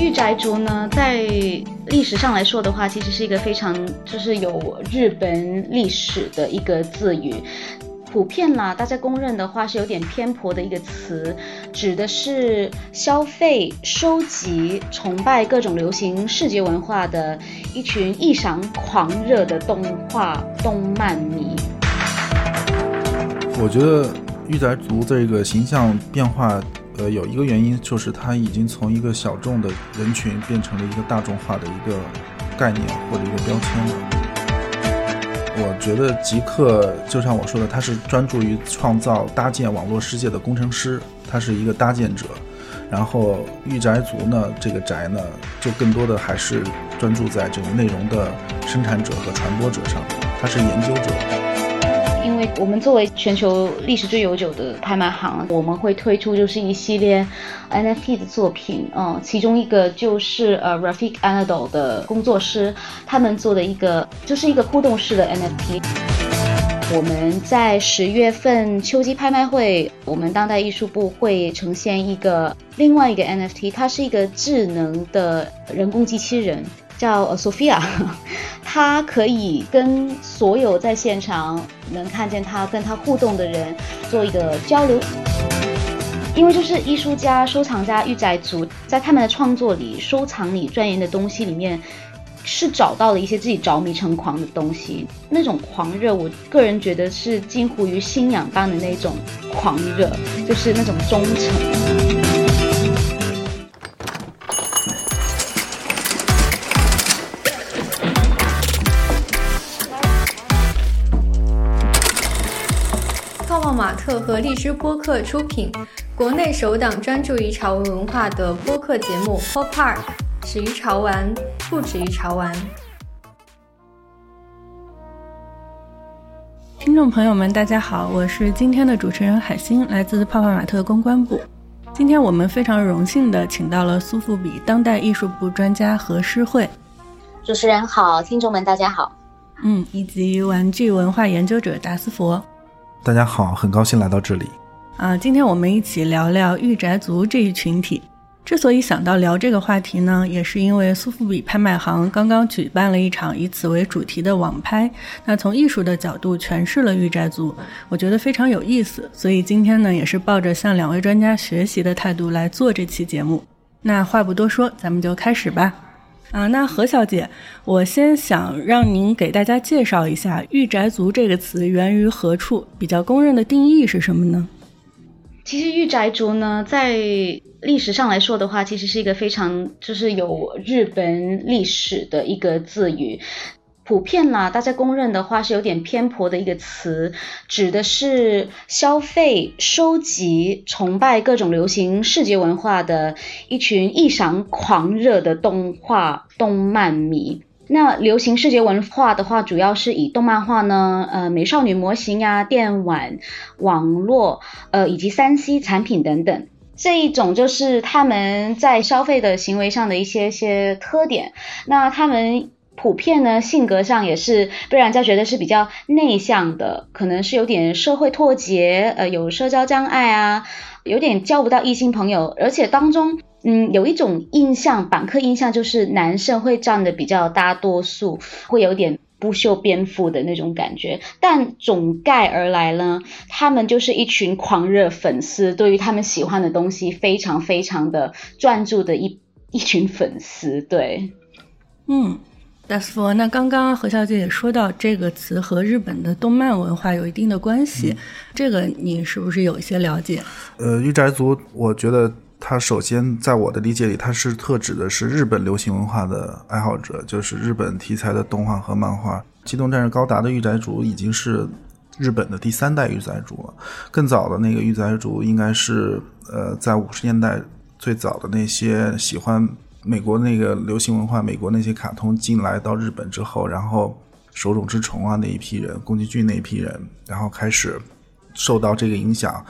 御宅族呢，在历史上来说的话，其实是一个非常就是有日本历史的一个字语。普遍啦，大家公认的话是有点偏颇的一个词，指的是消费、收集、崇拜各种流行视觉文化的一群异常狂热的动画动漫迷。我觉得御宅族这个形象变化，呃，有一个原因就是它已经从一个小众的人群变成了一个大众化的一个概念或者一个标签了。我觉得极客就像我说的，他是专注于创造、搭建网络世界的工程师，他是一个搭建者。然后御宅族呢，这个宅呢，就更多的还是专注在这种内容的生产者和传播者上，他是研究者。因为我们作为全球历史最悠久的拍卖行，我们会推出就是一系列 NFT 的作品，嗯，其中一个就是呃 Rafik Anadol 的工作室他们做的一个就是一个互动式的 NFT。我们在十月份秋季拍卖会，我们当代艺术部会呈现一个另外一个 NFT，它是一个智能的人工机器人。叫 Sophia，他可以跟所有在现场能看见他跟他互动的人做一个交流，因为就是艺术家、收藏家、御宅族在他们的创作里、收藏里、钻研的东西里面，是找到了一些自己着迷成狂的东西。那种狂热，我个人觉得是近乎于信仰般的那种狂热，就是那种忠诚。和荔枝播客出品，国内首档专注于潮文文化的播客节目《Pop Park》，始于潮玩，不止于潮玩。听众朋友们，大家好，我是今天的主持人海星，来自泡泡玛特公关部。今天我们非常荣幸的请到了苏富比当代艺术部专家何诗慧。主持人好，听众们大家好。嗯，以及玩具文化研究者达斯佛。大家好，很高兴来到这里。啊，今天我们一起聊聊御宅族这一群体。之所以想到聊这个话题呢，也是因为苏富比拍卖行刚刚举办了一场以此为主题的网拍，那从艺术的角度诠释了御宅族，我觉得非常有意思。所以今天呢，也是抱着向两位专家学习的态度来做这期节目。那话不多说，咱们就开始吧。啊，那何小姐，我先想让您给大家介绍一下“御宅族”这个词源于何处，比较公认的定义是什么呢？其实“御宅族”呢，在历史上来说的话，其实是一个非常就是有日本历史的一个字语。普遍啦，大家公认的话是有点偏颇的一个词，指的是消费、收集、崇拜各种流行视觉文化的一群异常狂热的动画动漫迷。那流行视觉文化的话，主要是以动漫画呢，呃，美少女模型呀、电玩、网络，呃，以及三 C 产品等等，这一种就是他们在消费的行为上的一些些特点。那他们。普遍呢，性格上也是被人家觉得是比较内向的，可能是有点社会脱节，呃，有社交障碍啊，有点交不到异性朋友，而且当中，嗯，有一种印象，板刻印象就是男生会占的比较大多数，会有点不修边幅的那种感觉。但总概而来呢，他们就是一群狂热粉丝，对于他们喜欢的东西非常非常的专注的一一群粉丝，对，嗯。大师傅，那刚刚何小姐也说到这个词和日本的动漫文化有一定的关系，这个你是不是有一些了解？呃，御宅族，我觉得它首先在我的理解里，它是特指的是日本流行文化的爱好者，就是日本题材的动画和漫画。《机动战士高达》的御宅族已经是日本的第三代御宅族了，更早的那个御宅族应该是呃，在五十年代最早的那些喜欢。美国那个流行文化，美国那些卡通进来到日本之后，然后手冢治虫啊那一批人，宫崎骏那一批人，然后开始受到这个影响，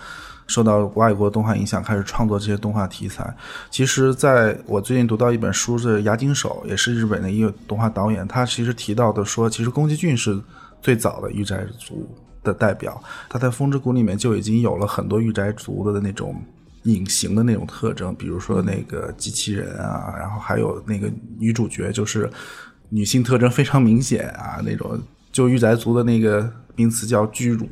受到外国动画影响，开始创作这些动画题材。其实，在我最近读到一本书，是押井守，也是日本的一个动画导演，他其实提到的说，其实宫崎骏是最早的御宅族的代表，他在《风之谷》里面就已经有了很多御宅族的那种。隐形的那种特征，比如说那个机器人啊，然后还有那个女主角就是女性特征非常明显啊，那种就御宅族的那个名词叫巨乳，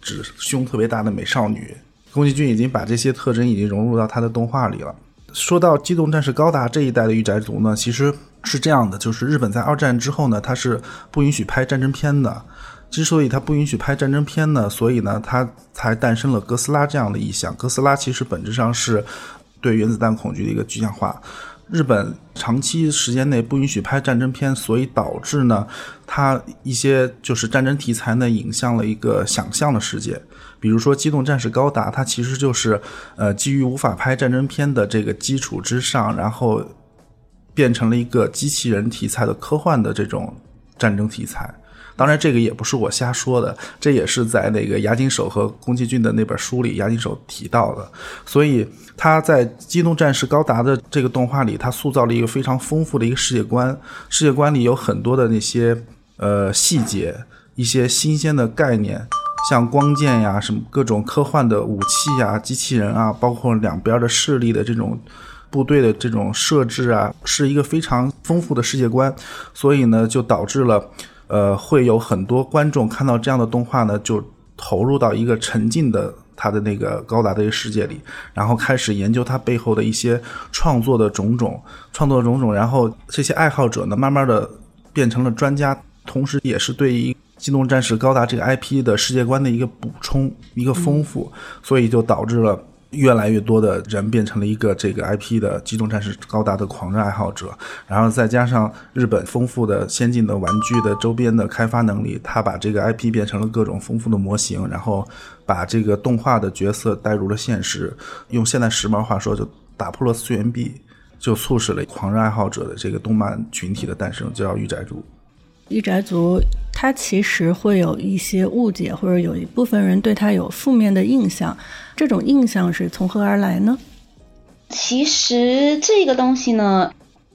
指胸特别大的美少女。宫崎骏已经把这些特征已经融入到他的动画里了。说到机动战士高达这一代的御宅族呢，其实是这样的，就是日本在二战之后呢，它是不允许拍战争片的。之所以它不允许拍战争片呢，所以呢，它才诞生了哥斯拉这样的意象。哥斯拉其实本质上是对原子弹恐惧的一个具象化。日本长期时间内不允许拍战争片，所以导致呢，它一些就是战争题材呢，引向了一个想象的世界。比如说《机动战士高达》，它其实就是呃基于无法拍战争片的这个基础之上，然后变成了一个机器人题材的科幻的这种战争题材。当然，这个也不是我瞎说的，这也是在那个押井守和宫崎骏的那本书里，押井守提到的。所以他在《机动战士高达》的这个动画里，他塑造了一个非常丰富的一个世界观，世界观里有很多的那些呃细节，一些新鲜的概念。像光剑呀，什么各种科幻的武器呀、机器人啊，包括两边的势力的这种部队的这种设置啊，是一个非常丰富的世界观。所以呢，就导致了，呃，会有很多观众看到这样的动画呢，就投入到一个沉浸的他的那个高达的一个世界里，然后开始研究它背后的一些创作的种种、创作种种，然后这些爱好者呢，慢慢的变成了专家，同时也是对于。机动战士高达这个 IP 的世界观的一个补充，一个丰富，所以就导致了越来越多的人变成了一个这个 IP 的机动战士高达的狂热爱好者。然后再加上日本丰富的先进的玩具的周边的开发能力，他把这个 IP 变成了各种丰富的模型，然后把这个动画的角色带入了现实。用现在时髦话说，就打破了次元壁，就促使了狂热爱好者的这个动漫群体的诞生，就叫御宅族。御宅族，他其实会有一些误解，或者有一部分人对他有负面的印象。这种印象是从何而来呢？其实这个东西呢。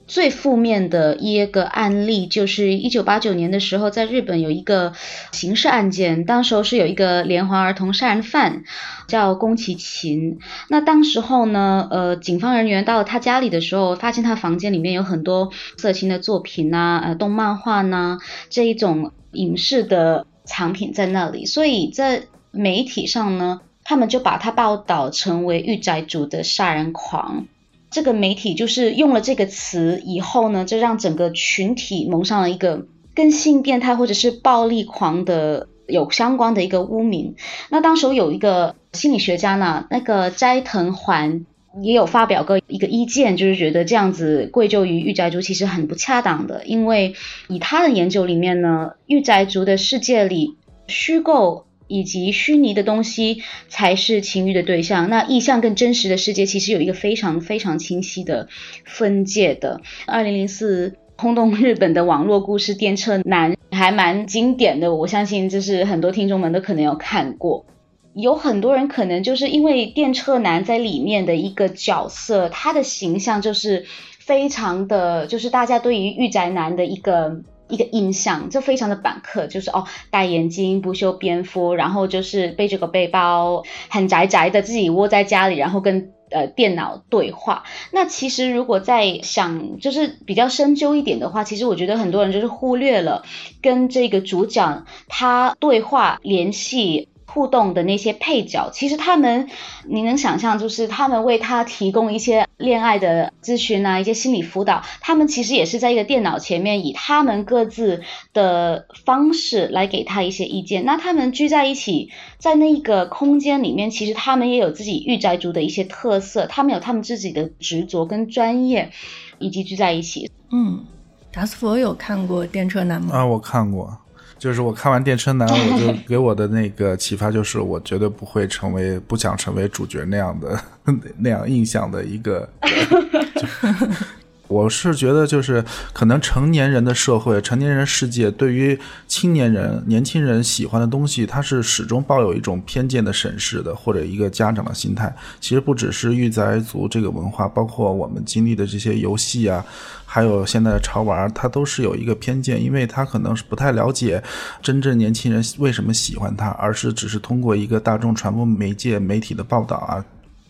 最负面的一个案例就是一九八九年的时候，在日本有一个刑事案件，当时候是有一个连环儿童杀人犯叫宫崎勤。那当时候呢，呃，警方人员到他家里的时候，发现他房间里面有很多色情的作品呐，呃，动漫画呐这一种影视的藏品在那里，所以在媒体上呢，他们就把他报道成为御宅族的杀人狂。这个媒体就是用了这个词以后呢，就让整个群体蒙上了一个跟性变态或者是暴力狂的有相关的一个污名。那当时有一个心理学家呢，那个斋藤环也有发表过一个意见，就是觉得这样子归咎于御宅族其实很不恰当的，因为以他的研究里面呢，御宅族的世界里虚构。以及虚拟的东西才是情欲的对象，那意象跟真实的世界其实有一个非常非常清晰的分界的。二零零四轰动日本的网络故事《电车男》还蛮经典的，我相信就是很多听众们都可能有看过。有很多人可能就是因为电车男在里面的一个角色，他的形象就是非常的，就是大家对于御宅男的一个。一个印象就非常的板刻，就是哦，戴眼镜，不修边幅，然后就是背着个背包，很宅宅的，自己窝在家里，然后跟呃电脑对话。那其实如果在想，就是比较深究一点的话，其实我觉得很多人就是忽略了跟这个主角他对话联系。互动的那些配角，其实他们，你能想象，就是他们为他提供一些恋爱的咨询啊，一些心理辅导，他们其实也是在一个电脑前面，以他们各自的方式来给他一些意见。那他们聚在一起，在那一个空间里面，其实他们也有自己御宅族的一些特色，他们有他们自己的执着跟专业，以及聚在一起。嗯，达斯佛有看过《电车男》吗？啊，我看过。就是我看完《电车男》，我就给我的那个启发就是，我绝对不会成为不想成为主角那样的 那样印象的一个。我是觉得，就是可能成年人的社会、成年人世界，对于青年人、年轻人喜欢的东西，他是始终抱有一种偏见的审视的，或者一个家长的心态。其实不只是御宅族这个文化，包括我们经历的这些游戏啊，还有现在的潮玩，它都是有一个偏见，因为他可能是不太了解真正年轻人为什么喜欢它，而是只是通过一个大众传播媒介媒体的报道啊。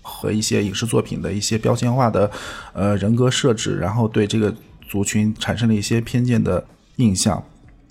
和一些影视作品的一些标签化的呃人格设置，然后对这个族群产生了一些偏见的印象。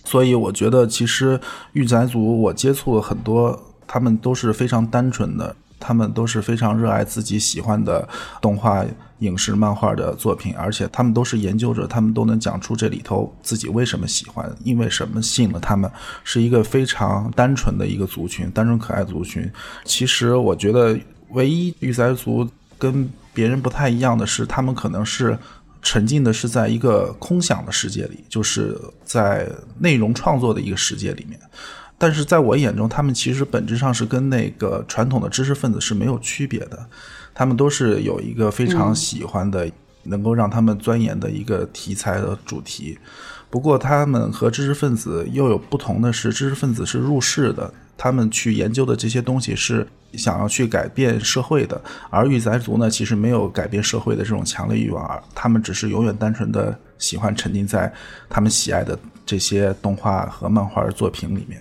所以我觉得，其实御宅族我接触了很多，他们都是非常单纯的。他们都是非常热爱自己喜欢的动画、影视、漫画的作品，而且他们都是研究者，他们都能讲出这里头自己为什么喜欢，因为什么吸引了他们，是一个非常单纯的一个族群，单纯可爱族群。其实我觉得，唯一御宅族跟别人不太一样的是，他们可能是沉浸的是在一个空想的世界里，就是在内容创作的一个世界里面。但是在我眼中，他们其实本质上是跟那个传统的知识分子是没有区别的，他们都是有一个非常喜欢的，能够让他们钻研的一个题材的主题。不过，他们和知识分子又有不同的是，知识分子是入世的，他们去研究的这些东西是想要去改变社会的，而御宅族呢，其实没有改变社会的这种强烈欲望，而他们只是永远单纯的喜欢沉浸在他们喜爱的这些动画和漫画作品里面。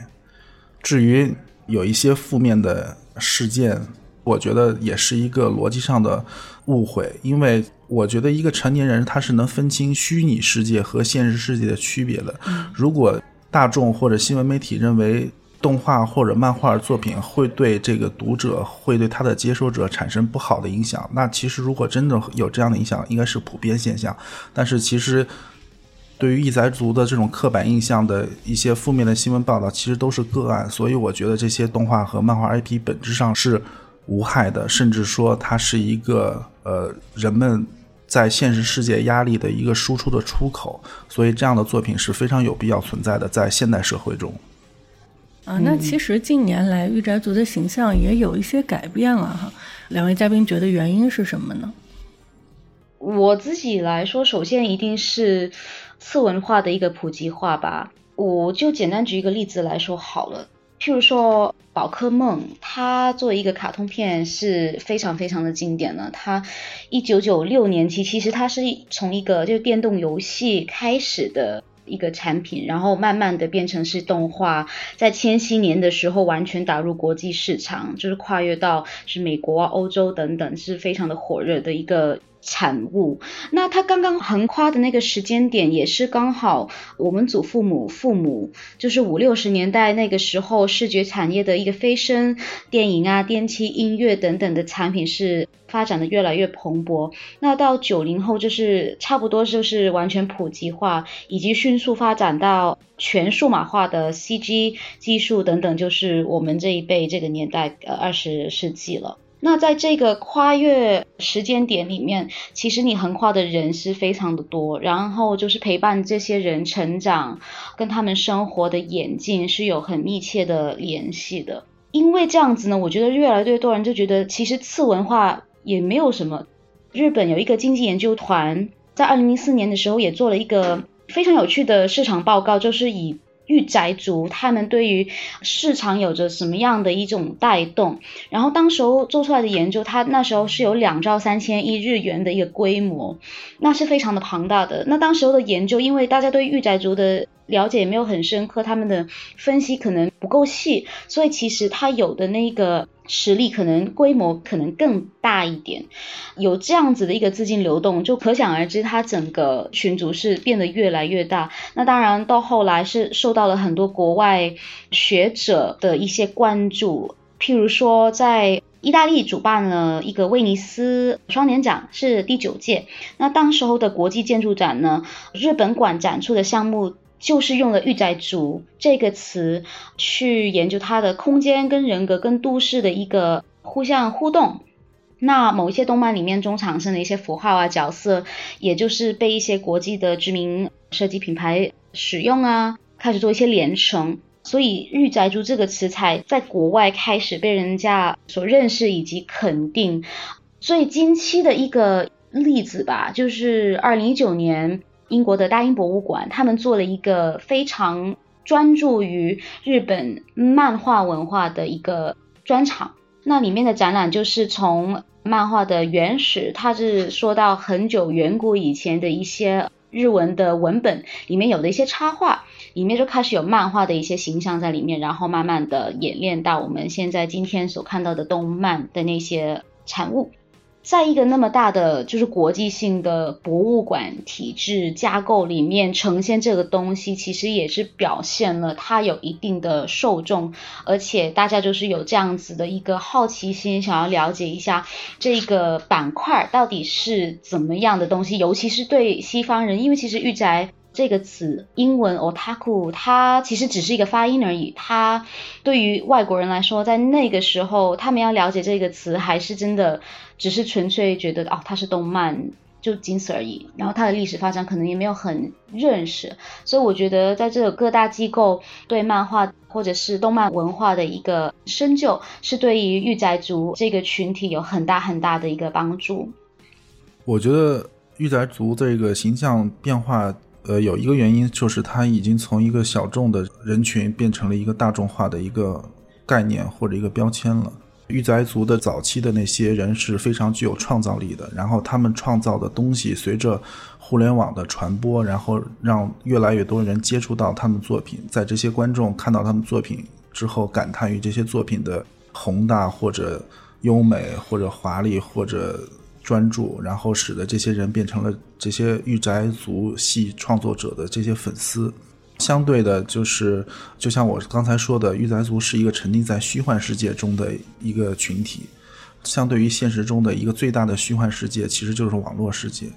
至于有一些负面的事件，我觉得也是一个逻辑上的误会，因为我觉得一个成年人他是能分清虚拟世界和现实世界的区别的。如果大众或者新闻媒体认为动画或者漫画作品会对这个读者、会对他的接收者产生不好的影响，那其实如果真的有这样的影响，应该是普遍现象。但是其实。对于异宅族的这种刻板印象的一些负面的新闻报道，其实都是个案，所以我觉得这些动画和漫画 IP 本质上是无害的，甚至说它是一个呃人们在现实世界压力的一个输出的出口，所以这样的作品是非常有必要存在的，在现代社会中。啊，那其实近年来御宅族的形象也有一些改变了哈，两位嘉宾觉得原因是什么呢？我自己来说，首先一定是。次文化的一个普及化吧，我就简单举一个例子来说好了。譬如说《宝可梦》，它作为一个卡通片是非常非常的经典的。它一九九六年期，其实它是从一个就是电动游戏开始的一个产品，然后慢慢的变成是动画，在千禧年的时候完全打入国际市场，就是跨越到是美国啊、欧洲等等，是非常的火热的一个。产物，那它刚刚横跨的那个时间点，也是刚好我们祖父母父母，就是五六十年代那个时候，视觉产业的一个飞升，电影啊、电器、音乐等等的产品是发展的越来越蓬勃。那到九零后，就是差不多就是完全普及化，以及迅速发展到全数码化的 CG 技术等等，就是我们这一辈这个年代，呃，二十世纪了。那在这个跨越时间点里面，其实你横跨的人是非常的多，然后就是陪伴这些人成长，跟他们生活的演进是有很密切的联系的。因为这样子呢，我觉得越来越多人就觉得，其实次文化也没有什么。日本有一个经济研究团，在二零零四年的时候也做了一个非常有趣的市场报告，就是以。御宅族他们对于市场有着什么样的一种带动？然后当时候做出来的研究，它那时候是有两兆三千亿日元的一个规模，那是非常的庞大的。那当时候的研究，因为大家对御宅族的了解也没有很深刻，他们的分析可能不够细，所以其实它有的那个。实力可能规模可能更大一点，有这样子的一个资金流动，就可想而知，它整个群组是变得越来越大。那当然到后来是受到了很多国外学者的一些关注，譬如说在意大利主办了一个威尼斯双年展，是第九届。那当时候的国际建筑展呢，日本馆展出的项目。就是用了“御宅族”这个词去研究它的空间跟人格跟都市的一个互相互动。那某一些动漫里面中产生的一些符号啊角色，也就是被一些国际的知名设计品牌使用啊，开始做一些连成，所以“御宅族”这个词才在国外开始被人家所认识以及肯定。最近期的一个例子吧，就是二零一九年。英国的大英博物馆，他们做了一个非常专注于日本漫画文化的一个专场。那里面的展览就是从漫画的原始，它是说到很久远古以前的一些日文的文本里面有的一些插画，里面就开始有漫画的一些形象在里面，然后慢慢的演练到我们现在今天所看到的动漫的那些产物。在一个那么大的就是国际性的博物馆体制架构里面呈现这个东西，其实也是表现了它有一定的受众，而且大家就是有这样子的一个好奇心，想要了解一下这个板块到底是怎么样的东西，尤其是对西方人，因为其实御宅。这个词英文 otaku，它其实只是一个发音而已。它对于外国人来说，在那个时候，他们要了解这个词，还是真的只是纯粹觉得哦，它是动漫，就仅此而已。然后它的历史发展可能也没有很认识。所以我觉得，在这个各大机构对漫画或者是动漫文化的一个深究，是对于御宅族这个群体有很大很大的一个帮助。我觉得御宅族这个形象变化。呃，有一个原因就是它已经从一个小众的人群变成了一个大众化的一个概念或者一个标签了。御宅族的早期的那些人是非常具有创造力的，然后他们创造的东西随着互联网的传播，然后让越来越多人接触到他们作品，在这些观众看到他们作品之后，感叹于这些作品的宏大或者优美或者华丽或者。专注，然后使得这些人变成了这些御宅族系创作者的这些粉丝。相对的，就是就像我刚才说的，御宅族是一个沉浸在虚幻世界中的一个群体。相对于现实中的一个最大的虚幻世界，其实就是网络世界。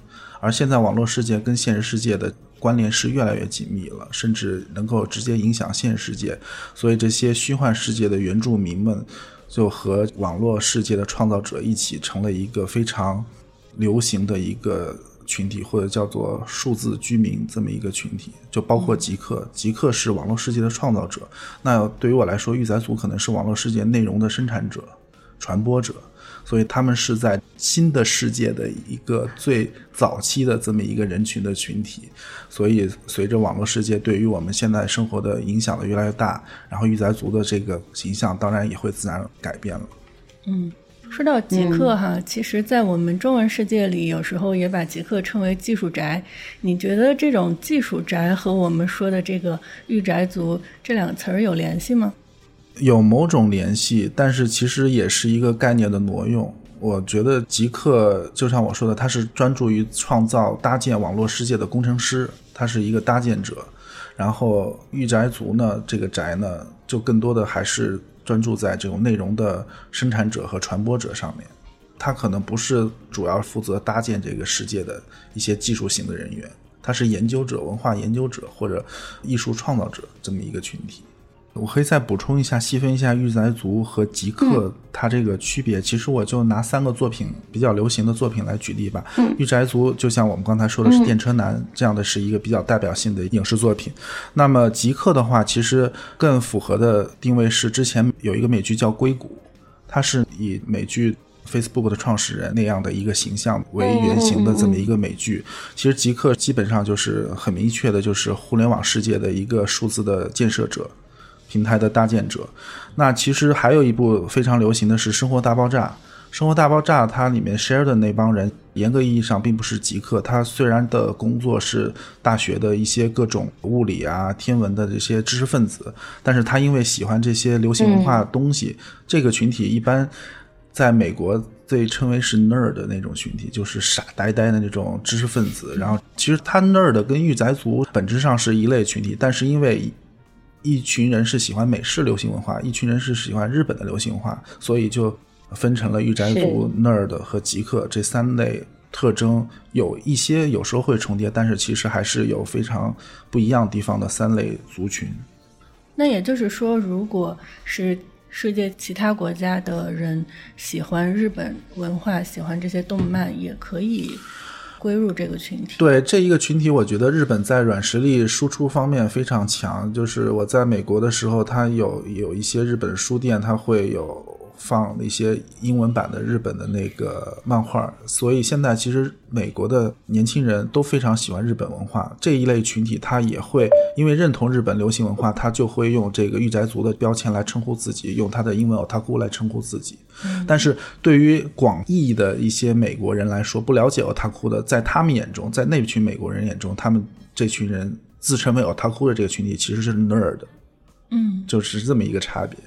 而现在，网络世界跟现实世界的关联是越来越紧密了，甚至能够直接影响现实世界。所以，这些虚幻世界的原住民们。就和网络世界的创造者一起成了一个非常流行的一个群体，或者叫做数字居民这么一个群体。就包括极客，极客是网络世界的创造者。那对于我来说，御宅族可能是网络世界内容的生产者、传播者。所以他们是在新的世界的一个最早期的这么一个人群的群体，所以随着网络世界对于我们现在生活的影响的越来越大，然后御宅族的这个形象当然也会自然改变了。嗯，说到极客哈，其实，在我们中文世界里，有时候也把极客称为技术宅。你觉得这种技术宅和我们说的这个御宅族这两个词儿有联系吗？有某种联系，但是其实也是一个概念的挪用。我觉得极客就像我说的，他是专注于创造、搭建网络世界的工程师，他是一个搭建者。然后御宅族呢，这个宅呢，就更多的还是专注在这种内容的生产者和传播者上面。他可能不是主要负责搭建这个世界的一些技术型的人员，他是研究者、文化研究者或者艺术创造者这么一个群体。我可以再补充一下，细分一下御宅族和极客它这个区别。其实我就拿三个作品比较流行的作品来举例吧。御宅族就像我们刚才说的是《电车男》这样的是一个比较代表性的影视作品。那么极客的话，其实更符合的定位是之前有一个美剧叫《硅谷》，它是以美剧 Facebook 的创始人那样的一个形象为原型的这么一个美剧。其实极客基本上就是很明确的，就是互联网世界的一个数字的建设者。平台的搭建者，那其实还有一部非常流行的是《生活大爆炸》。《生活大爆炸》它里面 share 的那帮人，严格意义上并不是极客。他虽然的工作是大学的一些各种物理啊、天文的这些知识分子，但是他因为喜欢这些流行文化东西，这个群体一般在美国被称为是 nerd 的那种群体，就是傻呆呆的那种知识分子。然后其实他 nerd 跟御宅族本质上是一类群体，但是因为一群人是喜欢美式流行文化，一群人是喜欢日本的流行文化，所以就分成了御宅族、nerd 和极客这三类特征，有一些有时候会重叠，但是其实还是有非常不一样地方的三类族群。那也就是说，如果是世界其他国家的人喜欢日本文化，喜欢这些动漫，也可以。归入这个群体，对这一个群体，我觉得日本在软实力输出方面非常强。就是我在美国的时候，它有有一些日本书店，它会有。放那些英文版的日本的那个漫画，所以现在其实美国的年轻人都非常喜欢日本文化这一类群体，他也会因为认同日本流行文化，他就会用这个御宅族的标签来称呼自己，用他的英文 otaku 来称呼自己。但是对于广义的一些美国人来说，不了解 otaku 的，在他们眼中，在那群美国人眼中，他们这群人自称为 otaku 的这个群体其实是 nerd，嗯，就是这么一个差别。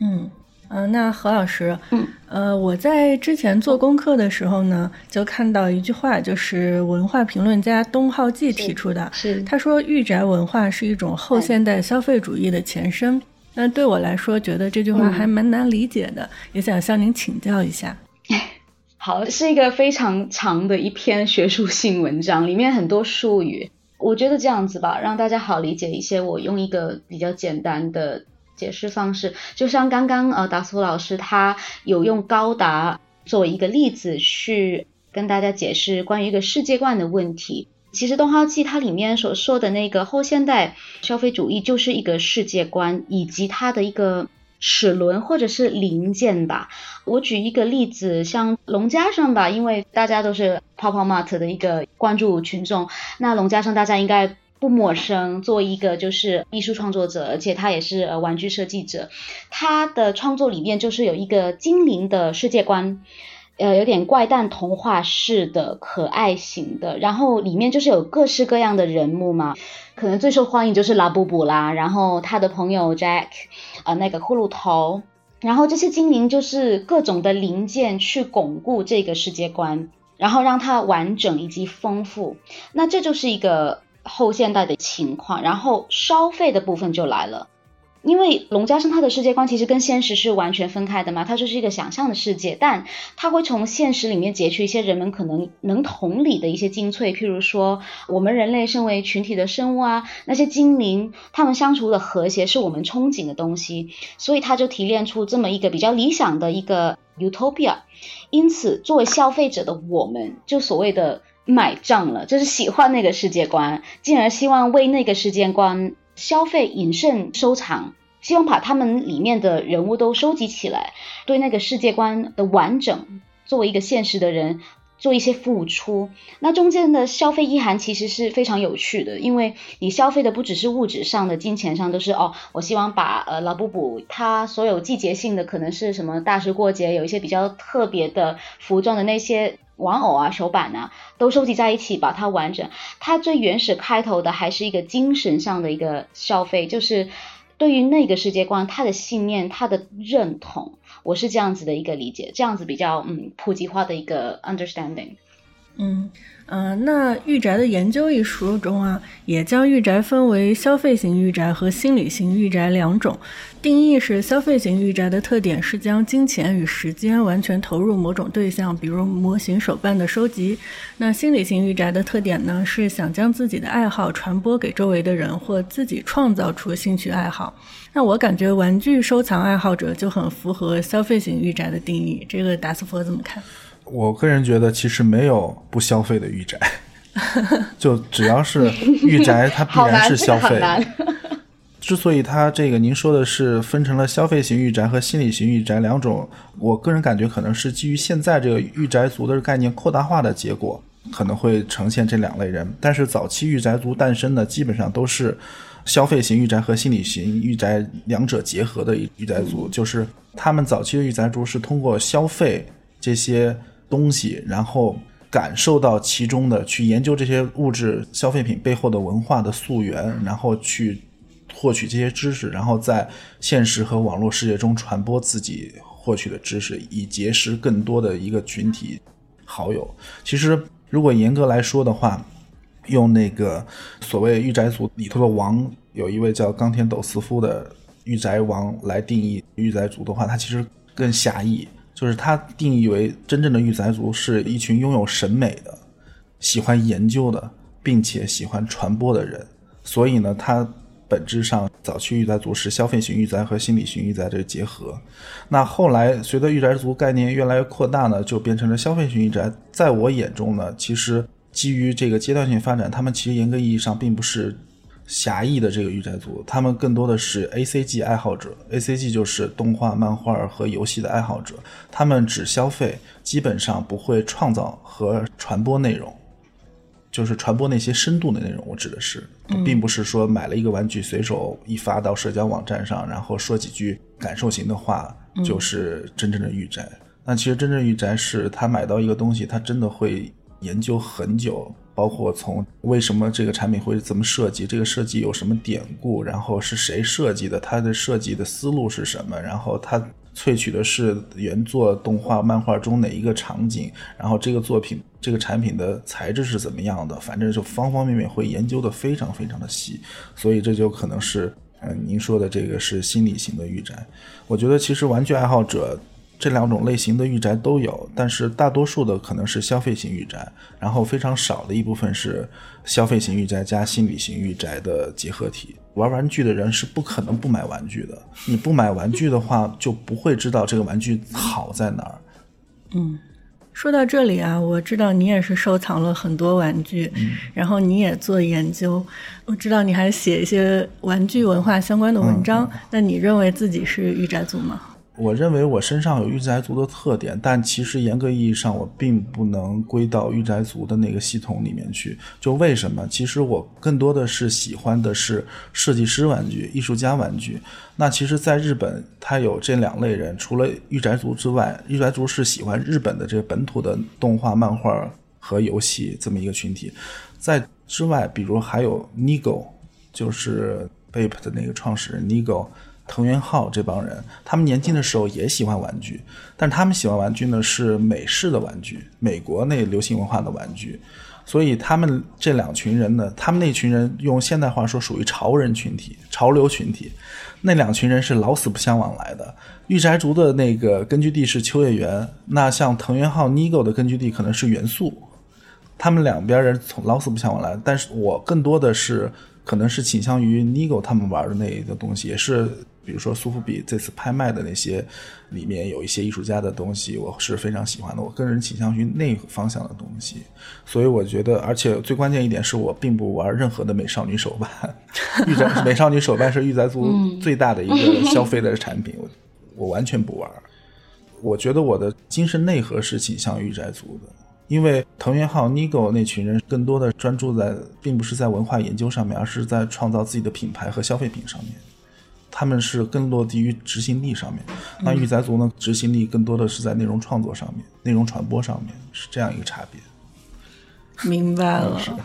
嗯，嗯，那何老师，嗯，呃，我在之前做功课的时候呢，就看到一句话，就是文化评论家东浩纪提出的，是他说御宅文化是一种后现代消费主义的前身。那对我来说，觉得这句话还蛮难理解的，也想向您请教一下。好，是一个非常长的一篇学术性文章，里面很多术语。我觉得这样子吧，让大家好理解一些。我用一个比较简单的。解释方式，就像刚刚呃达苏老师他有用高达作为一个例子去跟大家解释关于一个世界观的问题。其实《东浩记》它里面所说的那个后现代消费主义就是一个世界观以及它的一个齿轮或者是零件吧。我举一个例子，像龙家生吧，因为大家都是泡泡玛特的一个关注群众，那龙家生大家应该。不陌生，作为一个就是艺术创作者，而且他也是呃玩具设计者，他的创作里面就是有一个精灵的世界观，呃有点怪诞童话式的可爱型的，然后里面就是有各式各样的人物嘛，可能最受欢迎就是拉布布啦，然后他的朋友 Jack，呃那个骷髅头，然后这些精灵就是各种的零件去巩固这个世界观，然后让它完整以及丰富，那这就是一个。后现代的情况，然后消费的部分就来了，因为龙家生他的世界观其实跟现实是完全分开的嘛，它就是一个想象的世界，但他会从现实里面截取一些人们可能能同理的一些精粹，譬如说我们人类身为群体的生物啊，那些精灵他们相处的和谐是我们憧憬的东西，所以他就提炼出这么一个比较理想的一个 utopia，因此作为消费者的我们，就所谓的。买账了，就是喜欢那个世界观，进而希望为那个世界观消费、饮胜、收藏，希望把他们里面的人物都收集起来，对那个世界观的完整，作为一个现实的人做一些付出。那中间的消费意涵其实是非常有趣的，因为你消费的不只是物质上的、金钱上，都是哦，我希望把呃老布布他所有季节性的，可能是什么大时过节，有一些比较特别的服装的那些。玩偶啊，手板啊，都收集在一起，把它完整。它最原始开头的还是一个精神上的一个消费，就是对于那个世界观，他的信念，他的认同，我是这样子的一个理解，这样子比较嗯普及化的一个 understanding。嗯。嗯，那《御宅的研究》一书中啊，也将御宅分为消费型御宅和心理型御宅两种。定义是，消费型御宅的特点是将金钱与时间完全投入某种对象，比如模型、手办的收集。那心理型御宅的特点呢，是想将自己的爱好传播给周围的人，或自己创造出兴趣爱好。那我感觉玩具收藏爱好者就很符合消费型御宅的定义。这个达斯佛怎么看？我个人觉得，其实没有不消费的御宅，就只要是御宅，它必然是消费。之所以它这个您说的是分成了消费型御宅和心理型御宅两种，我个人感觉可能是基于现在这个御宅族的概念扩大化的结果，可能会呈现这两类人。但是早期御宅族诞生的基本上都是消费型御宅和心理型御宅两者结合的御宅族，就是他们早期的御宅族是通过消费这些。东西，然后感受到其中的，去研究这些物质消费品背后的文化的溯源，然后去获取这些知识，然后在现实和网络世界中传播自己获取的知识，以结识更多的一个群体好友。其实，如果严格来说的话，用那个所谓御宅族里头的王，有一位叫冈田斗司夫的御宅王来定义御宅族的话，他其实更狭义。就是他定义为真正的御宅族是一群拥有审美的、喜欢研究的，并且喜欢传播的人。所以呢，它本质上早期御宅族是消费型御宅和心理型御宅的结合。那后来随着御宅族概念越来越扩大呢，就变成了消费型御宅。在我眼中呢，其实基于这个阶段性发展，他们其实严格意义上并不是。狭义的这个御宅族，他们更多的是 A C G 爱好者，A C G 就是动画、漫画和游戏的爱好者。他们只消费，基本上不会创造和传播内容，就是传播那些深度的内容。我指的是，并不是说买了一个玩具随手一发到社交网站上，然后说几句感受型的话，就是真正的御宅。那其实真正御宅是他买到一个东西，他真的会研究很久。包括从为什么这个产品会怎么设计，这个设计有什么典故，然后是谁设计的，它的设计的思路是什么，然后它萃取的是原作动画、漫画中哪一个场景，然后这个作品、这个产品的材质是怎么样的，反正就方方面面会研究的非常非常的细，所以这就可能是，嗯，您说的这个是心理型的御宅。我觉得其实玩具爱好者。这两种类型的御宅都有，但是大多数的可能是消费型御宅，然后非常少的一部分是消费型御宅加心理型御宅的结合体。玩玩具的人是不可能不买玩具的，你不买玩具的话，就不会知道这个玩具好在哪儿。嗯，说到这里啊，我知道你也是收藏了很多玩具，然后你也做研究，我知道你还写一些玩具文化相关的文章。那你认为自己是御宅族吗？我认为我身上有御宅族的特点，但其实严格意义上我并不能归到御宅族的那个系统里面去。就为什么？其实我更多的是喜欢的是设计师玩具、艺术家玩具。那其实，在日本，它有这两类人，除了御宅族之外，御宅族是喜欢日本的这个本土的动画、漫画和游戏这么一个群体。在之外，比如还有 Nigo，就是 Bape 的那个创始人 Nigo。藤原浩这帮人，他们年轻的时候也喜欢玩具，但他们喜欢玩具呢是美式的玩具，美国那流行文化的玩具，所以他们这两群人呢，他们那群人用现代话说属于潮人群体、潮流群体，那两群人是老死不相往来的。御宅族的那个根据地是秋叶原，那像藤原浩 Nigo 的根据地可能是元素，他们两边人从老死不相往来。但是我更多的是可能是倾向于 Nigo 他们玩的那一个东西，也是。比如说苏富比这次拍卖的那些里面有一些艺术家的东西，我是非常喜欢的。我个人倾向于那方向的东西，所以我觉得，而且最关键一点是我并不玩任何的美少女手办。玉宅 美少女手办是玉宅族最大的一个消费的产品，我我完全不玩。我觉得我的精神内核是倾向御宅族的，因为藤原浩 Nigo 那群人更多的专注在，并不是在文化研究上面，而是在创造自己的品牌和消费品上面。他们是更落地于执行力上面，那御宅族呢？执行力更多的是在内容创作上面、内容传播上面，是这样一个差别。明白了。是的。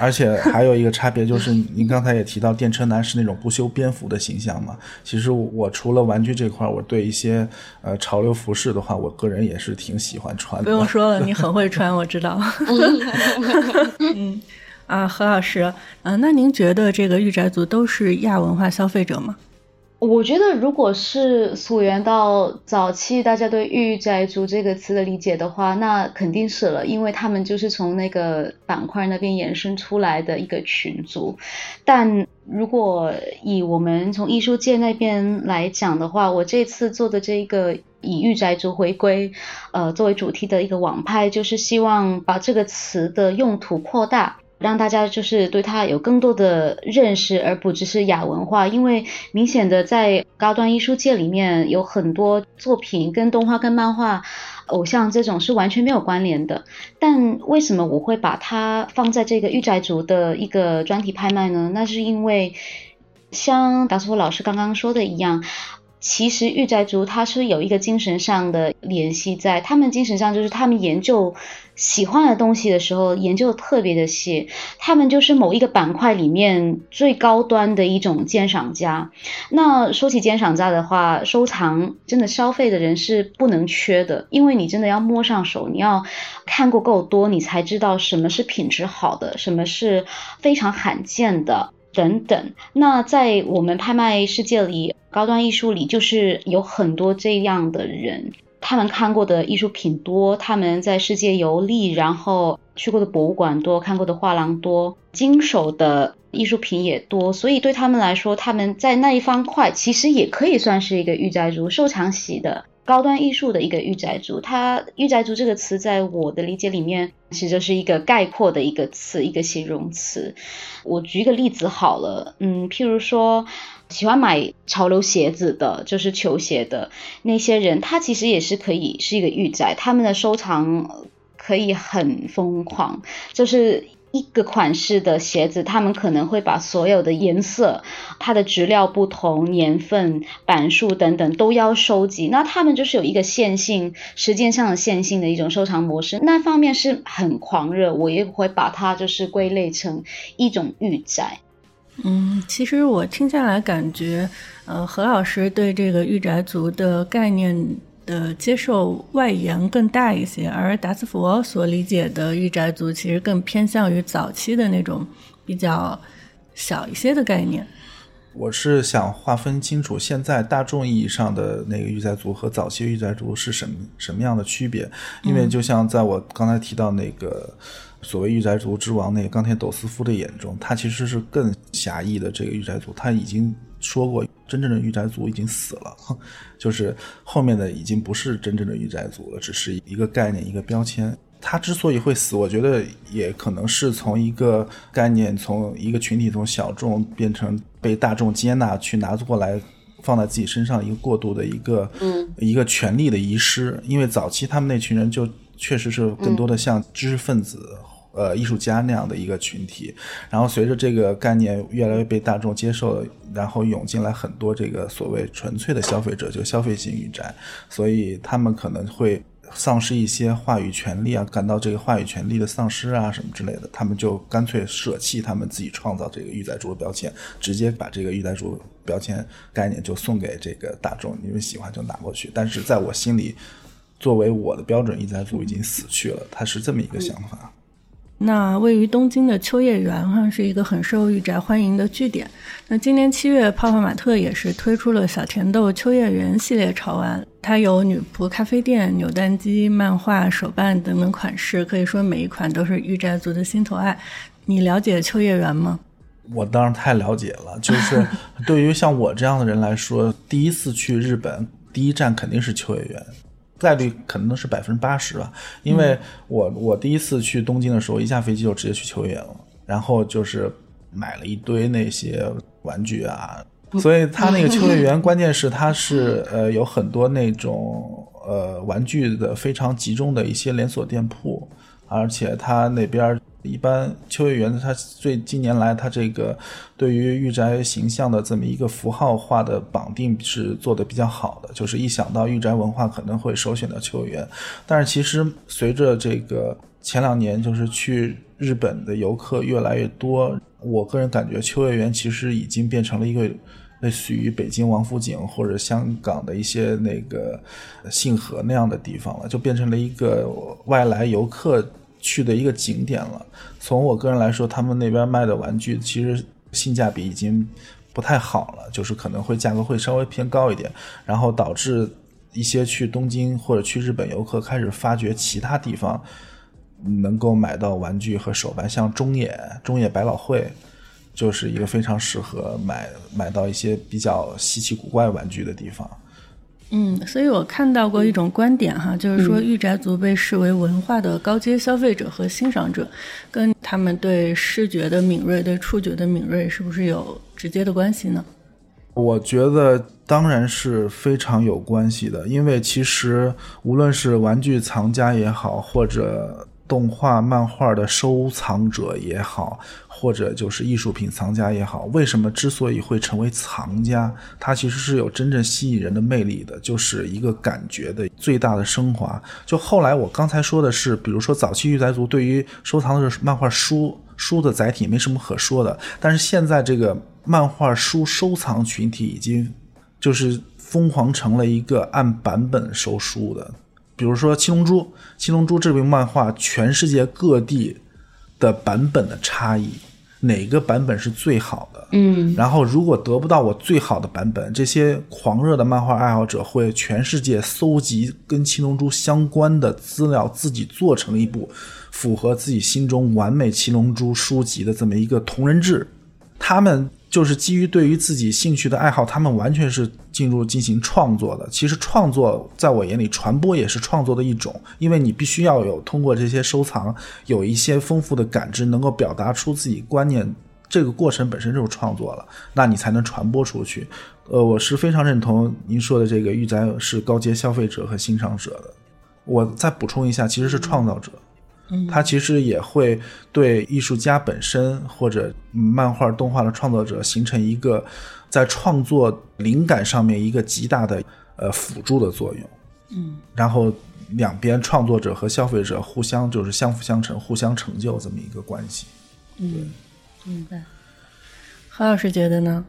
而且还有一个差别就是，您刚才也提到电车男是那种不修边幅的形象嘛？其实我除了玩具这块，我对一些呃潮流服饰的话，我个人也是挺喜欢穿的。不用说了，你很会穿，我知道。嗯 啊，何老师，嗯，那您觉得这个御宅族都是亚文化消费者吗？我觉得，如果是溯源到早期大家对“御宅族”这个词的理解的话，那肯定是了，因为他们就是从那个板块那边衍生出来的一个群族。但如果以我们从艺术界那边来讲的话，我这次做的这个以“御宅族”回归，呃，作为主题的一个网拍，就是希望把这个词的用途扩大。让大家就是对它有更多的认识，而不只是亚文化。因为明显的在高端艺术界里面有很多作品跟动画、跟漫画、偶像这种是完全没有关联的。但为什么我会把它放在这个御宅族的一个专题拍卖呢？那是因为像达斯老师刚刚说的一样。其实御宅族他是有一个精神上的联系在，他们精神上就是他们研究喜欢的东西的时候研究的特别的细，他们就是某一个板块里面最高端的一种鉴赏家。那说起鉴赏家的话，收藏真的消费的人是不能缺的，因为你真的要摸上手，你要看过够多，你才知道什么是品质好的，什么是非常罕见的。等等，那在我们拍卖世界里，高端艺术里就是有很多这样的人，他们看过的艺术品多，他们在世界游历，然后去过的博物馆多，看过的画廊多，经手的艺术品也多，所以对他们来说，他们在那一方块其实也可以算是一个御宅族收藏喜的。高端艺术的一个御宅族，它御宅族这个词在我的理解里面，其实就是一个概括的一个词，一个形容词。我举一个例子好了，嗯，譬如说喜欢买潮流鞋子的，就是球鞋的那些人，他其实也是可以是一个御宅，他们的收藏可以很疯狂，就是。一个款式的鞋子，他们可能会把所有的颜色、它的质料不同、年份、版数等等都要收集。那他们就是有一个线性、时间上的线性的一种收藏模式。那方面是很狂热，我也会把它就是归类成一种御宅。嗯，其实我听下来感觉，呃，何老师对这个御宅族的概念的接受外延更大一些，而达斯佛所理解的御宅族其实更偏向于早期的那种比较小一些的概念。我是想划分清楚，现在大众意义上的那个御宅族和早期御宅族是什么什么样的区别？因为就像在我刚才提到那个所谓御宅族之王那个冈田斗司夫的眼中，他其实是更狭义的这个御宅族，他已经说过，真正的御宅族已经死了，就是后面的已经不是真正的御宅族了，只是一个概念，一个标签。他之所以会死，我觉得也可能是从一个概念，从一个群体，从小众变成被大众接纳，去拿过来放在自己身上一个过度的一个，嗯，一个权力的遗失。因为早期他们那群人就确实是更多的像知识分子、呃艺术家那样的一个群体，然后随着这个概念越来越被大众接受，然后涌进来很多这个所谓纯粹的消费者，就消费型御宅，所以他们可能会。丧失一些话语权利啊，感到这个话语权利的丧失啊，什么之类的，他们就干脆舍弃他们自己创造这个御宅族的标签，直接把这个御宅族标签概念就送给这个大众，你们喜欢就拿过去。但是在我心里，作为我的标准御宅族已经死去了，他是这么一个想法。那位于东京的秋叶原哈是一个很受御宅欢迎的据点。那今年七月，泡泡玛特也是推出了小甜豆秋叶原系列潮玩，它有女仆咖啡店、扭蛋机、漫画、手办等等款式，可以说每一款都是御宅族的心头爱。你了解秋叶原吗？我当然太了解了，就是 对于像我这样的人来说，第一次去日本，第一站肯定是秋叶原。概率可能是百分之八十吧，因为我我第一次去东京的时候，一下飞机就直接去秋叶原了，然后就是买了一堆那些玩具啊，所以它那个秋叶原，关键是它是 呃有很多那种呃玩具的非常集中的一些连锁店铺，而且它那边。一般秋叶原，它最近年来，它这个对于御宅形象的这么一个符号化的绑定是做的比较好的，就是一想到御宅文化，可能会首选的秋叶原。但是其实随着这个前两年，就是去日本的游客越来越多，我个人感觉秋叶原其实已经变成了一个类似于北京王府井或者香港的一些那个信和那样的地方了，就变成了一个外来游客。去的一个景点了。从我个人来说，他们那边卖的玩具其实性价比已经不太好了，就是可能会价格会稍微偏高一点，然后导致一些去东京或者去日本游客开始发掘其他地方能够买到玩具和手办，像中野、中野百老汇就是一个非常适合买买到一些比较稀奇古怪玩具的地方。嗯，所以我看到过一种观点哈，就是说御宅族被视为文化的高阶消费者和欣赏者，跟他们对视觉的敏锐、对触觉的敏锐是不是有直接的关系呢？我觉得当然是非常有关系的，因为其实无论是玩具藏家也好，或者动画漫画的收藏者也好。或者就是艺术品藏家也好，为什么之所以会成为藏家，它其实是有真正吸引人的魅力的，就是一个感觉的最大的升华。就后来我刚才说的是，比如说早期御宅族对于收藏的是漫画书书的载体没什么可说的，但是现在这个漫画书收藏群体已经就是疯狂成了一个按版本收书的，比如说《七龙珠》，《七龙珠》这部漫画，全世界各地。的版本的差异，哪个版本是最好的？嗯，然后如果得不到我最好的版本，这些狂热的漫画爱好者会全世界搜集跟七龙珠相关的资料，自己做成一部符合自己心中完美七龙珠书籍的这么一个同人志，他们。就是基于对于自己兴趣的爱好，他们完全是进入进行创作的。其实创作在我眼里，传播也是创作的一种，因为你必须要有通过这些收藏，有一些丰富的感知，能够表达出自己观念，这个过程本身就是创作了，那你才能传播出去。呃，我是非常认同您说的这个玉簪是高阶消费者和欣赏者的。我再补充一下，其实是创造者。它其实也会对艺术家本身或者漫画、动画的创作者形成一个在创作灵感上面一个极大的呃辅助的作用。嗯，然后两边创作者和消费者互相就是相辅相成、互相成就这么一个关系。嗯，明白。何老师觉得呢？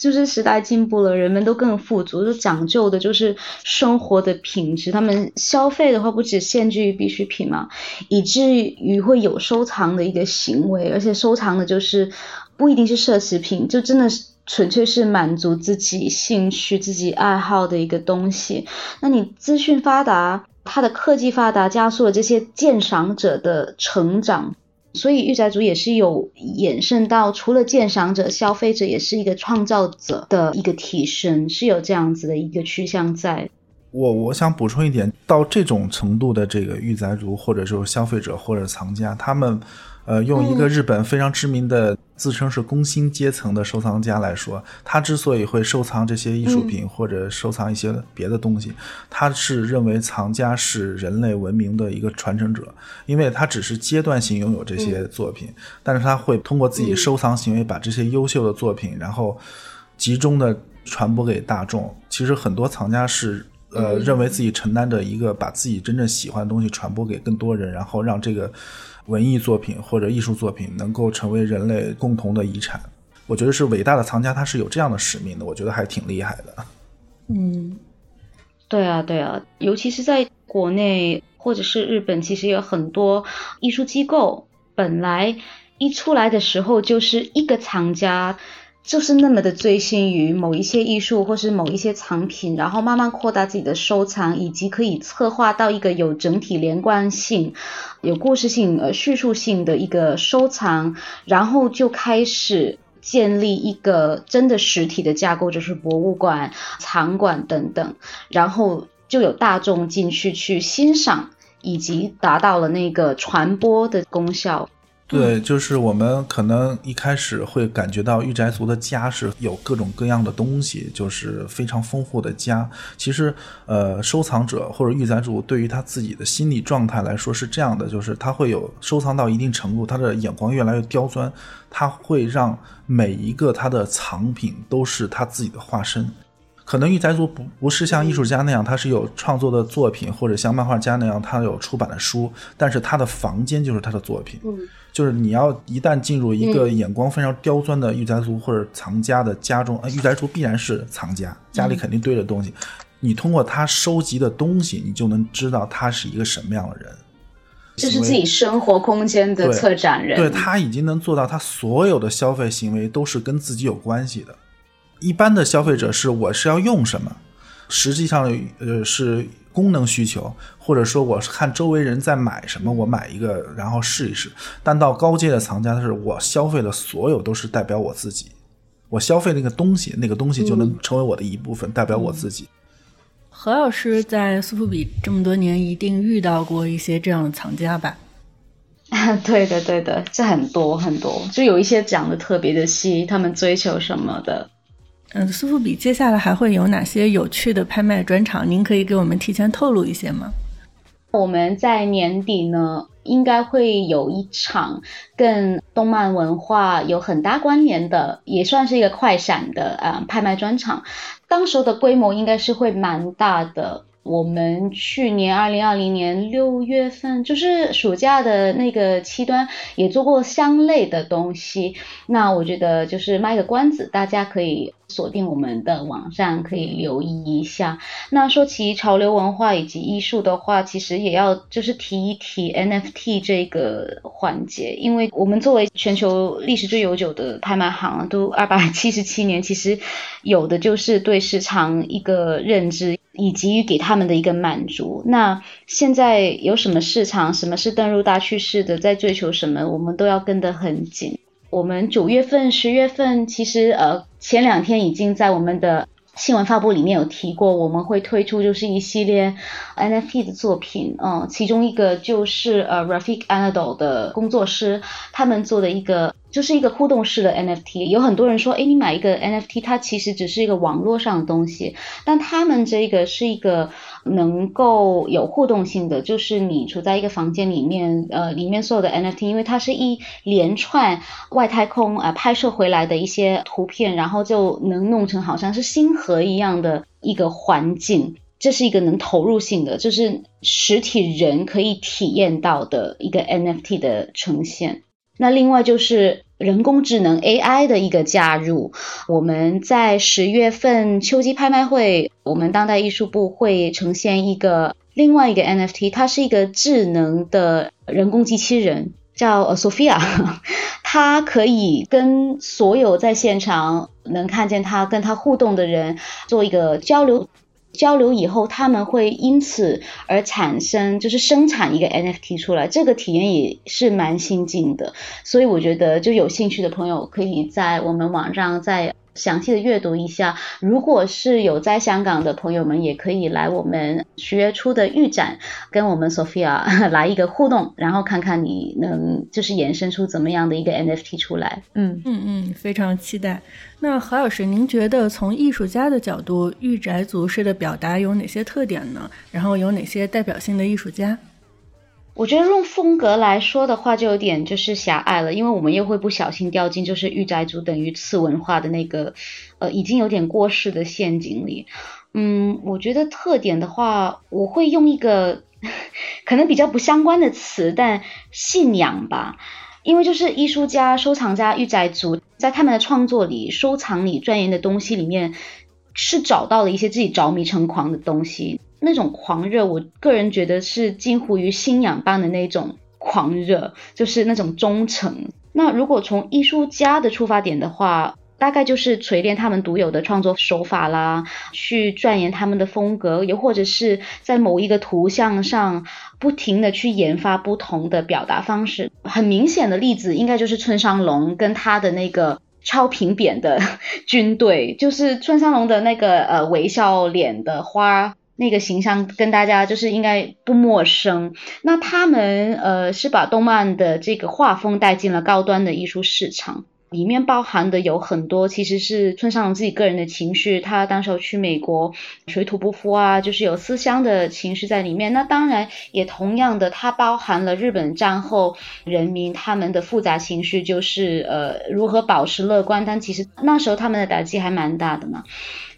就是时代进步了，人们都更富足，就讲究的就是生活的品质。他们消费的话，不只限制于必需品嘛，以至于会有收藏的一个行为，而且收藏的就是不一定是奢侈品，就真的是纯粹是满足自己兴趣、自己爱好的一个东西。那你资讯发达，它的科技发达，加速了这些鉴赏者的成长。所以，御宅族也是有衍生到，除了鉴赏者、消费者，也是一个创造者的一个提升，是有这样子的一个趋向在。我我想补充一点，到这种程度的这个御宅族，或者说消费者或者藏家，他们。呃，用一个日本非常知名的自称是工薪阶层的收藏家来说，他之所以会收藏这些艺术品或者收藏一些别的东西，他是认为藏家是人类文明的一个传承者，因为他只是阶段性拥有这些作品，但是他会通过自己收藏行为把这些优秀的作品，然后集中的传播给大众。其实很多藏家是呃认为自己承担着一个把自己真正喜欢的东西传播给更多人，然后让这个。文艺作品或者艺术作品能够成为人类共同的遗产，我觉得是伟大的藏家，他是有这样的使命的，我觉得还挺厉害的。嗯，对啊，对啊，尤其是在国内或者是日本，其实有很多艺术机构，本来一出来的时候就是一个藏家。就是那么的醉心于某一些艺术或是某一些藏品，然后慢慢扩大自己的收藏，以及可以策划到一个有整体连贯性、有故事性、呃叙述性的一个收藏，然后就开始建立一个真的实体的架构，就是博物馆、藏馆等等，然后就有大众进去去欣赏，以及达到了那个传播的功效。对，就是我们可能一开始会感觉到御宅族的家是有各种各样的东西，就是非常丰富的家。其实，呃，收藏者或者御宅族对于他自己的心理状态来说是这样的，就是他会有收藏到一定程度，他的眼光越来越刁钻，他会让每一个他的藏品都是他自己的化身。可能御宅族不不是像艺术家那样，他是有创作的作品，或者像漫画家那样，他有出版的书，但是他的房间就是他的作品。嗯，就是你要一旦进入一个眼光非常刁钻的御宅族或者藏家的家中，御宅族必然是藏家，家里肯定堆着东西。你通过他收集的东西，你就能知道他是一个什么样的人。这是自己生活空间的策展人，对他已经能做到，他所有的消费行为都是跟自己有关系的。一般的消费者是我是要用什么，实际上呃是功能需求，或者说我是看周围人在买什么，我买一个然后试一试。但到高阶的藏家，他是我消费的所有都是代表我自己，我消费那个东西，那个东西就能成为我的一部分，代表我自己。何老师在苏富比这么多年，一定遇到过一些这样的藏家吧？对的，对的，这很多很多，就有一些讲的特别的细，他们追求什么的。嗯，苏富比接下来还会有哪些有趣的拍卖专场？您可以给我们提前透露一些吗？我们在年底呢，应该会有一场跟动漫文化有很大关联的，也算是一个快闪的呃拍卖专场。当时的规模应该是会蛮大的。我们去年二零二零年六月份，就是暑假的那个期端，也做过相类的东西。那我觉得就是卖个关子，大家可以锁定我们的网站，可以留意一下。那说起潮流文化以及艺术的话，其实也要就是提一提 NFT 这个环节，因为我们作为全球历史最悠久的拍卖行，都二百七十七年，其实有的就是对市场一个认知。以及于给他们的一个满足。那现在有什么市场，什么是登入大趋势的，在追求什么，我们都要跟得很紧。我们九月份、十月份，其实呃前两天已经在我们的新闻发布里面有提过，我们会推出就是一系列 NFT 的作品。嗯，其中一个就是呃 Rafik Anadol 的工作室他们做的一个。就是一个互动式的 NFT，有很多人说，哎，你买一个 NFT，它其实只是一个网络上的东西，但他们这个是一个能够有互动性的，就是你处在一个房间里面，呃，里面所有的 NFT，因为它是一连串外太空啊拍摄回来的一些图片，然后就能弄成好像是星河一样的一个环境，这是一个能投入性的，就是实体人可以体验到的一个 NFT 的呈现。那另外就是人工智能 AI 的一个加入。我们在十月份秋季拍卖会，我们当代艺术部会呈现一个另外一个 NFT，它是一个智能的人工机器人，叫 Sophia，它可以跟所有在现场能看见它跟它互动的人做一个交流。交流以后，他们会因此而产生，就是生产一个 NFT 出来，这个体验也是蛮新进的。所以我觉得，就有兴趣的朋友可以在我们网站再详细的阅读一下。如果是有在香港的朋友们，也可以来我们十月初的预展，跟我们 Sophia 来一个互动，然后看看你能就是延伸出怎么样的一个 NFT 出来。嗯嗯嗯，非常期待。那何老师，您觉得从艺术家的角度，御宅族式的表达有哪些特点呢？然后有哪些代表性的艺术家？我觉得用风格来说的话，就有点就是狭隘了，因为我们又会不小心掉进就是御宅族等于次文化的那个呃已经有点过时的陷阱里。嗯，我觉得特点的话，我会用一个 可能比较不相关的词，但信仰吧。因为就是艺术家、收藏家、御宅族，在他们的创作里、收藏里、钻研的东西里面，是找到了一些自己着迷成狂的东西。那种狂热，我个人觉得是近乎于信仰般的那种狂热，就是那种忠诚。那如果从艺术家的出发点的话，大概就是锤炼他们独有的创作手法啦，去钻研他们的风格，又或者是在某一个图像上不停的去研发不同的表达方式。很明显的例子，应该就是村上龙跟他的那个超平扁的军队，就是村上龙的那个呃微笑脸的花那个形象，跟大家就是应该不陌生。那他们呃是把动漫的这个画风带进了高端的艺术市场。里面包含的有很多，其实是村上龙自己个人的情绪。他当时候去美国，水土不服啊，就是有思乡的情绪在里面。那当然也同样的，它包含了日本战后人民他们的复杂情绪，就是呃如何保持乐观。但其实那时候他们的打击还蛮大的嘛。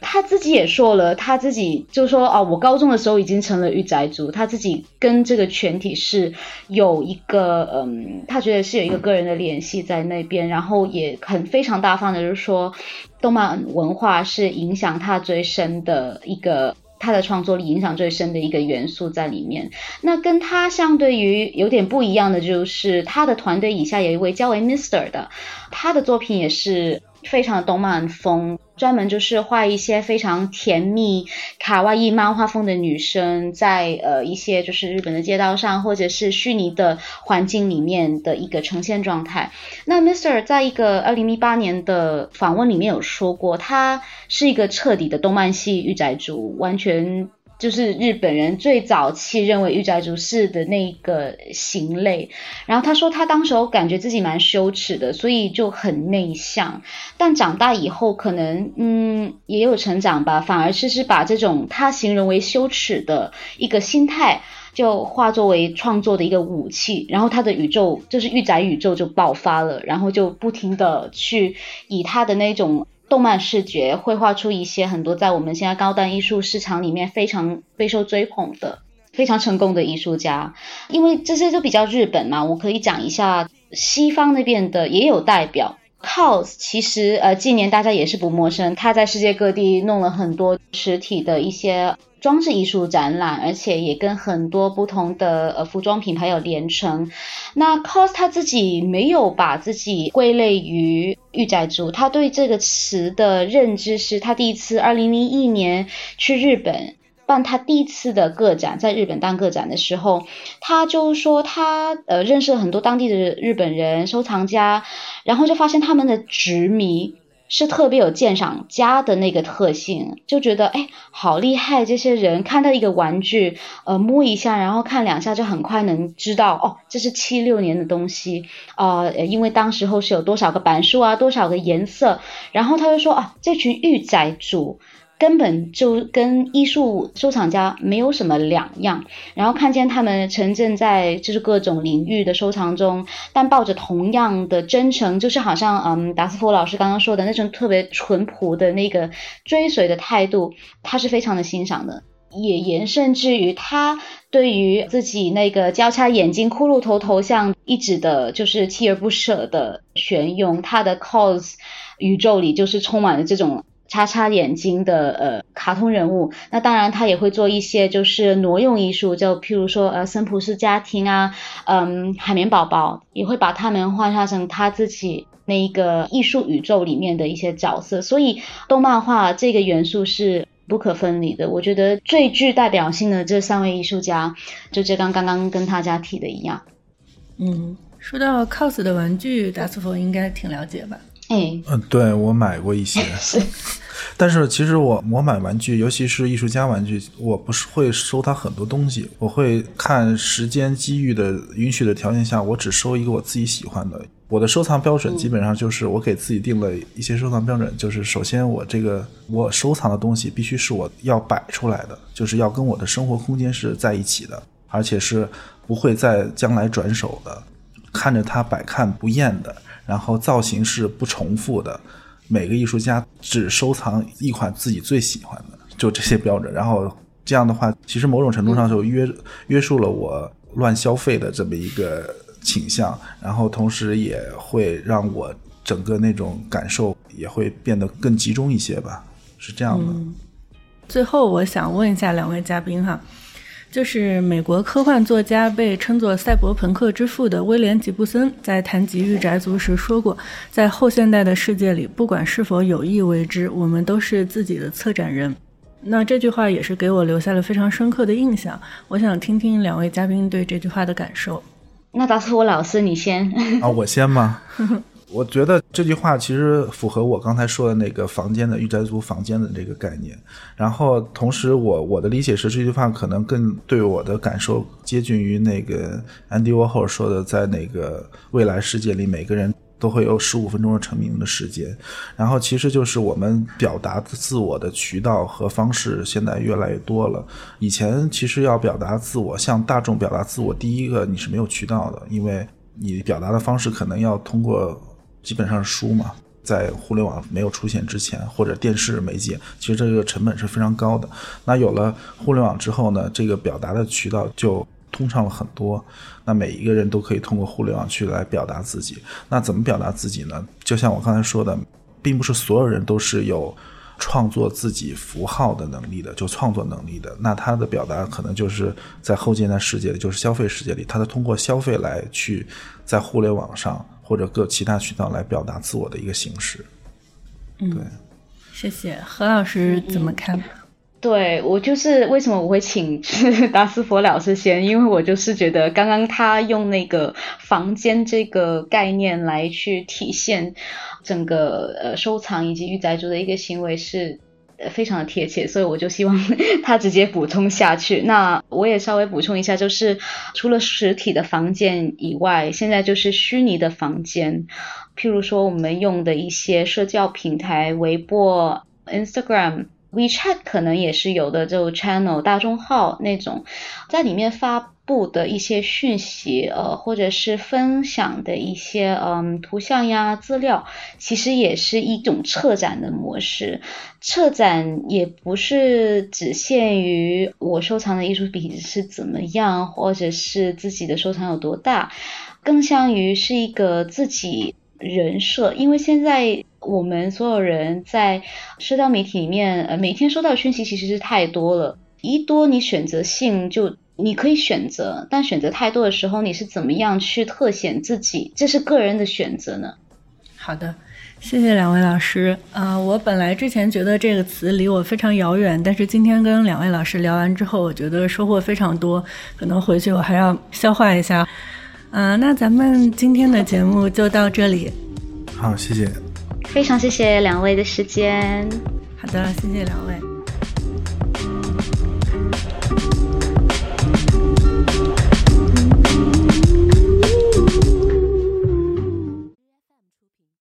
他自己也说了，他自己就说哦，我高中的时候已经成了御宅族，他自己跟这个全体是有一个嗯，他觉得是有一个个人的联系在那边，然后也很非常大方的，就是说动漫文化是影响他最深的一个，他的创作力影响最深的一个元素在里面。那跟他相对于有点不一样的就是，他的团队以下有一位叫为 Mister 的，他的作品也是。非常的动漫风，专门就是画一些非常甜蜜卡哇伊漫画风的女生，在呃一些就是日本的街道上，或者是虚拟的环境里面的一个呈现状态。那 Mr 在一个二零一八年的访问里面有说过，他是一个彻底的动漫系御宅族，完全。就是日本人最早期认为御宅族是的那一个行类，然后他说他当时候感觉自己蛮羞耻的，所以就很内向。但长大以后可能嗯也有成长吧，反而是是把这种他形容为羞耻的一个心态，就化作为创作的一个武器，然后他的宇宙就是御宅宇宙就爆发了，然后就不停的去以他的那种。动漫视觉绘画出一些很多在我们现在高端艺术市场里面非常备受追捧的、非常成功的艺术家，因为这些都比较日本嘛，我可以讲一下西方那边的也有代表。Cos 其实呃近年大家也是不陌生，他在世界各地弄了很多实体的一些。装置艺术展览，而且也跟很多不同的呃服装品牌有连成。那 cos 他自己没有把自己归类于御宅族，他对这个词的认知是他第一次二零零一年去日本办他第一次的个展，在日本当个展的时候，他就说他呃认识了很多当地的日本人收藏家，然后就发现他们的执迷。是特别有鉴赏家的那个特性，就觉得哎，好厉害！这些人看到一个玩具，呃，摸一下，然后看两下，就很快能知道哦，这是七六年的东西啊，因为当时候是有多少个版数啊，多少个颜色，然后他就说啊，这群御宅主。根本就跟艺术收藏家没有什么两样，然后看见他们沉浸在就是各种领域的收藏中，但抱着同样的真诚，就是好像嗯达斯福老师刚刚说的那种特别淳朴的那个追随的态度，他是非常的欣赏的。也延伸至于他对于自己那个交叉眼睛、骷髅头头像一直的就是锲而不舍的旋用，他的 cos 宇宙里就是充满了这种叉叉眼睛的呃卡通人物。那当然，他也会做一些就是挪用艺术，就譬如说呃森普斯家庭啊，嗯海绵宝宝，也会把他们幻化成他自己那一个艺术宇宙里面的一些角色。所以动漫画这个元素是。不可分离的，我觉得最具代表性的这三位艺术家，就这刚刚刚跟大家提的一样。嗯，说到 cos 的玩具，达斯佛应该挺了解吧？哎，嗯，对我买过一些，但是其实我我买玩具，尤其是艺术家玩具，我不是会收他很多东西，我会看时间机遇的允许的条件下，我只收一个我自己喜欢的。我的收藏标准基本上就是我给自己定了一些收藏标准，就是首先我这个我收藏的东西必须是我要摆出来的，就是要跟我的生活空间是在一起的，而且是不会在将来转手的，看着它百看不厌的，然后造型是不重复的。每个艺术家只收藏一款自己最喜欢的，就这些标准。然后这样的话，其实某种程度上就约约束了我乱消费的这么一个。倾向，然后同时也会让我整个那种感受也会变得更集中一些吧，是这样的。最后，我想问一下两位嘉宾哈，就是美国科幻作家被称作赛博朋克之父的威廉吉布森在谈及御宅族时说过，在后现代的世界里，不管是否有意为之，我们都是自己的策展人。那这句话也是给我留下了非常深刻的印象。我想听听两位嘉宾对这句话的感受。那倒是我老师，你先 啊，我先吗？我觉得这句话其实符合我刚才说的那个房间的御宅族房间的这个概念。然后同时，我我的理解是这句话可能更对我的感受接近于那个 Andy Warhol 说的，在那个未来世界里，每个人。都会有十五分钟的成名的时间，然后其实就是我们表达自我的渠道和方式现在越来越多了。以前其实要表达自我，向大众表达自我，第一个你是没有渠道的，因为你表达的方式可能要通过基本上是书嘛，在互联网没有出现之前，或者电视媒介，其实这个成本是非常高的。那有了互联网之后呢，这个表达的渠道就。通畅了很多，那每一个人都可以通过互联网去来表达自己。那怎么表达自己呢？就像我刚才说的，并不是所有人都是有创作自己符号的能力的，就创作能力的。那他的表达可能就是在后现代世界里，就是消费世界里，他是通过消费来去在互联网上或者各其他渠道来表达自我的一个形式。嗯，对，谢谢何老师怎么看？对我就是为什么我会请 达斯佛老师先，因为我就是觉得刚刚他用那个房间这个概念来去体现整个呃收藏以及御宅族的一个行为是非常的贴切，所以我就希望 他直接补充下去。那我也稍微补充一下，就是除了实体的房间以外，现在就是虚拟的房间，譬如说我们用的一些社交平台，微博、Instagram。WeChat 可能也是有的，就 channel 大众号那种，在里面发布的一些讯息，呃，或者是分享的一些嗯图像呀资料，其实也是一种策展的模式。策展也不是只限于我收藏的艺术品是怎么样，或者是自己的收藏有多大，更像于是一个自己人设，因为现在。我们所有人在社交媒体里面，呃，每天收到的讯息其实是太多了，一多你选择性就你可以选择，但选择太多的时候，你是怎么样去特显自己？这是个人的选择呢。好的，谢谢两位老师。啊，我本来之前觉得这个词离我非常遥远，但是今天跟两位老师聊完之后，我觉得收获非常多，可能回去我还要消化一下。嗯，那咱们今天的节目就到这里。好，谢谢。非常谢谢两位的时间。好的，谢谢两位。